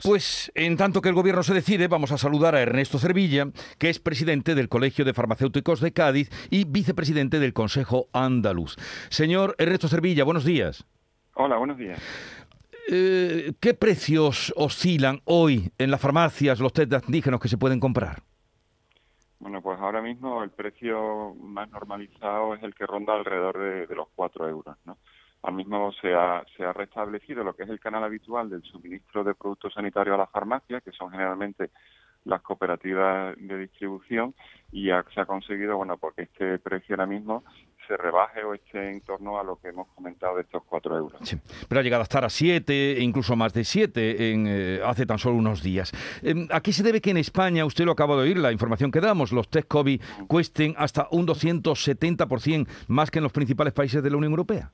antígenos. Pues en tanto que el gobierno se decide, vamos a saludar a Ernesto Cervilla, que es presidente del Colegio de Farmacéuticos de Cádiz y vicepresidente del Consejo Andaluz. Señor Ernesto Cervilla, buenos días. Hola, buenos días. Eh, ¿Qué precios oscilan hoy en las farmacias los test de antígenos que se pueden comprar? Bueno, pues ahora mismo el precio más normalizado es el que ronda alrededor de, de los 4 euros, ¿no? Al mismo se ha, ha restablecido lo que es el canal habitual del suministro de productos sanitarios a las farmacias, que son generalmente las cooperativas de distribución, y se ha conseguido, bueno, porque este precio ahora mismo se rebaje o esté en torno a lo que hemos comentado de estos 4 euros. Sí, pero ha llegado a estar a 7 e incluso más de 7 en, eh, hace tan solo unos días. Eh, ¿A qué se debe que en España, usted lo acaba de oír, la información que damos, los test COVID cuesten hasta un 270% más que en los principales países de la Unión Europea?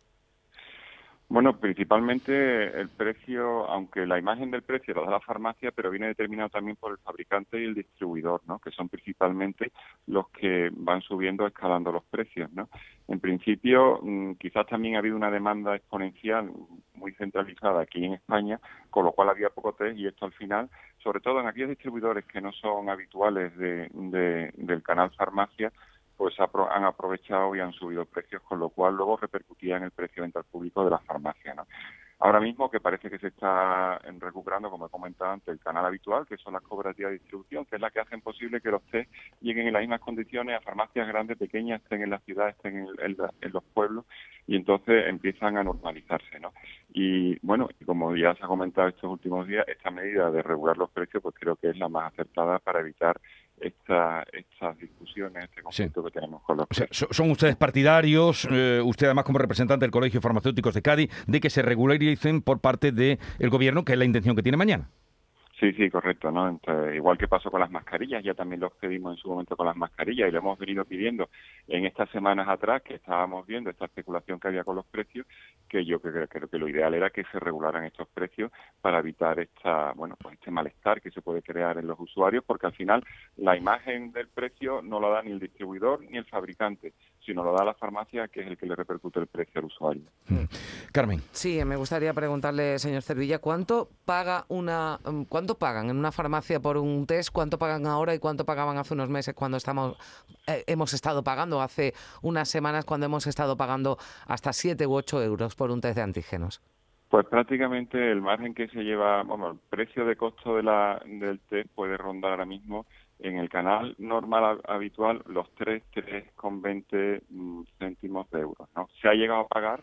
Bueno, principalmente el precio, aunque la imagen del precio lo da la farmacia, pero viene determinado también por el fabricante y el distribuidor, ¿no? Que son principalmente los que van subiendo, escalando los precios, ¿no? En principio, mm, quizás también ha habido una demanda exponencial muy centralizada aquí en España, con lo cual había poco test y esto al final, sobre todo en aquellos distribuidores que no son habituales de, del canal farmacia, pues han aprovechado y han subido precios, con lo cual luego repercutía en el precio de venta al público de la farmacia. ¿no? Ahora mismo que parece que se está recuperando, como he comentado antes, el canal habitual, que son las cooperativas de distribución, que es la que hacen posible que los test lleguen en las mismas condiciones a farmacias grandes, pequeñas, estén en las ciudades, estén en, en, los pueblos, y entonces empiezan a normalizarse. ¿no? Y bueno, y como ya se ha comentado estos últimos días, esta medida de regular los precios, pues creo que es la más acertada para evitar esta, estas discusiones, este conflicto que tenemos con los ¿Son ustedes partidarios, eh, usted además como representante del Colegio de Farmacéuticos de Cádiz, de que se regularicen por parte del gobierno, que es la intención que tiene mañana? Sí, sí, correcto, ¿no? igual que pasó con las mascarillas, ya también lo pedimos en su momento con las mascarillas y lo hemos venido pidiendo en estas semanas atrás que estábamos viendo esta especulación que había con los precios, que yo creo, que lo ideal era que se regularan estos precios para evitar esta, bueno, pues este malestar que se puede crear en los usuarios, porque al final la imagen del precio no lo da ni el distribuidor ni el fabricante, sino lo da la farmacia, que es el que le repercute el precio al usuario. Mm. Carmen. Sí, me gustaría preguntarle, señor Cervilla, ¿cuánto paga una mm, ¿Cuánto pagan en una farmacia por un test? ¿Cuánto pagan ahora y cuánto pagaban hace unos meses cuando estamos eh, hemos estado pagando hace unas semanas cuando hemos estado pagando hasta 7 u 8 euros por un test de antígenos? Pues prácticamente el margen que se lleva, bueno, el precio de costo de la, del test puede rondar ahora mismo en el canal normal habitual los 3, 3,20 mm, céntimos de euros, ¿no? Se ha llegado a pagar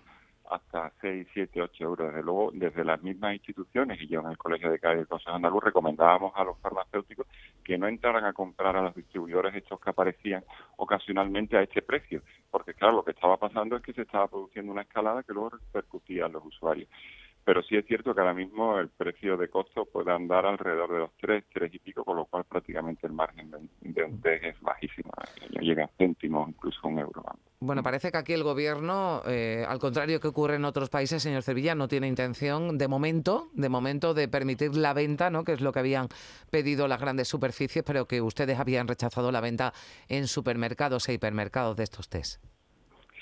hasta 6, 7, 8 euros. Desde luego, desde las mismas instituciones, y yo en el Colegio de Cádiz del Consejo Andaluz recomendábamos a los farmacéuticos que no entraran a comprar a los distribuidores estos que aparecían ocasionalmente a este precio, porque claro, lo que estaba pasando es que se estaba produciendo una escalada que luego repercutía a los usuarios pero sí es cierto que ahora mismo el precio de costo puede andar alrededor de los 3, 3 y pico, con lo cual prácticamente el margen de, un test es bajísimo, eh, llega a céntimos, incluso un euro. Bueno, parece que aquí el gobierno, eh, al contrario que ocurre en otros países, señor Sevilla, no tiene intención de momento, de momento, de permitir la venta, ¿no? que es lo que habían pedido las grandes superficies, pero que ustedes habían rechazado la venta en supermercados e hipermercados de estos test.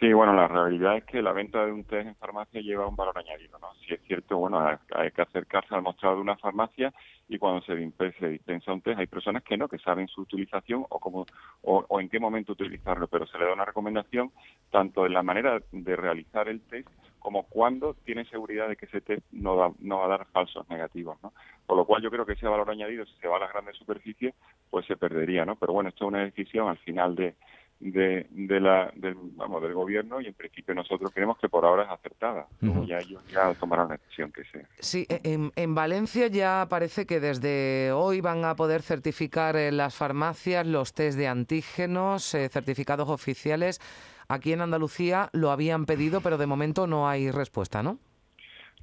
Sí, bueno, la realidad es que la venta de un test en farmacia lleva un valor añadido, ¿no? Si es cierto, bueno, hay que acercarse al mostrador de una farmacia y cuando se, dispensa un test hay personas que no, que saben su utilización o cómo o, en qué momento utilizarlo, pero se le da una recomendación tanto en la manera de realizar el test como cuando tiene seguridad de que ese test no, no va a dar falsos negativos, ¿no? Por lo cual yo creo que ese valor añadido, si se va a las grandes superficies, pues se perdería, ¿no? Pero bueno, esto es una decisión al final de de, de la, del, vamos, del gobierno y en principio nosotros creemos que por ahora es acertada. ya ellos ya tomarán la decisión que sea. Sí, e, en, en, Valencia ya parece que desde hoy van a poder certificar en las farmacias los test de antígenos, eh, certificados oficiales. Aquí en Andalucía lo habían pedido, pero de momento no hay respuesta, ¿no?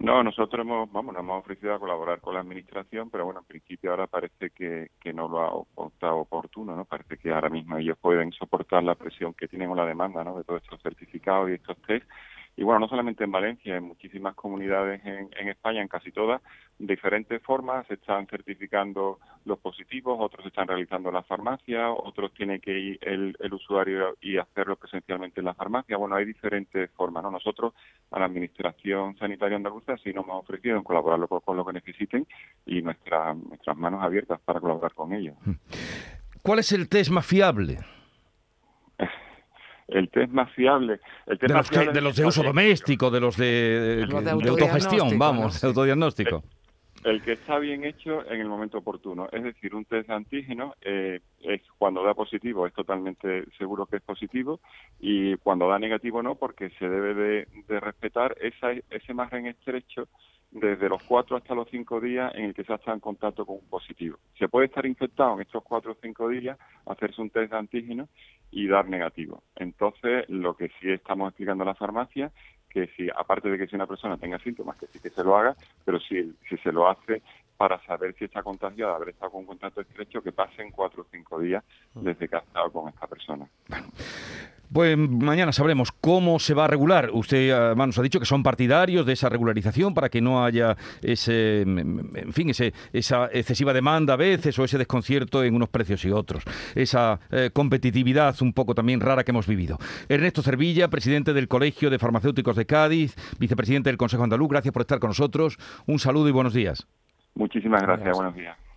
No, nosotros hemos, vamos, nos hemos ofrecido a colaborar con la administración, pero bueno, en principio ahora parece que, que no lo ha optado oportuno, ¿no? Parece que ahora mismo ellos pueden soportar la presión que tienen o la demanda, ¿no? De todos estos certificados y estos test Y bueno, no solamente en Valencia, en muchísimas comunidades en, en España, en casi todas, de diferentes formas, se están certificando los positivos, otros están realizando en la farmacia, otros tiene que ir el, el usuario y hacerlo presencialmente en la farmacia. Bueno, hay diferentes formas. ¿no? Nosotros, a la Administración Sanitaria Andaluza, sí nos hemos ofrecido en colaborar con, lo que necesiten y nuestras nuestras manos abiertas para colaborar con ellos. ¿Cuál es el test más fiable? El test más fiable. El de, los de, los de uso doméstico, de los de, de autogestión, vamos, de autodiagnóstico el que está bien hecho en el momento oportuno. Es decir, un test de antígeno eh, es cuando da positivo es totalmente seguro que es positivo y cuando da negativo no, porque se debe de, respetar esa, ese margen estrecho desde los cuatro hasta los cinco días en el que se ha estado en contacto con un positivo. Se puede estar infectado en estos cuatro o cinco días, hacerse un test de antígeno y dar negativo. Entonces, lo que sí estamos explicando en la farmacia que si, aparte de que si una persona tenga síntomas, que sí que se lo haga, pero si, si se lo hace para saber si está contagiada, haber estado con contacto estrecho, que pasen cuatro o cinco días desde que ha estado con esta persona. Pues mañana sabremos cómo se va a regular. Usted además nos ha dicho que son partidarios de esa regularización para que no haya ese, en fin, ese, esa excesiva demanda a veces o ese desconcierto en unos precios y otros. Esa eh, competitividad un poco también rara que hemos vivido. Ernesto Cervilla, presidente del Colegio de Farmacéuticos de Cádiz, vicepresidente del Consejo Andaluz, gracias por estar con nosotros. Un saludo y buenos días. Muchísimas gracias. buenos días.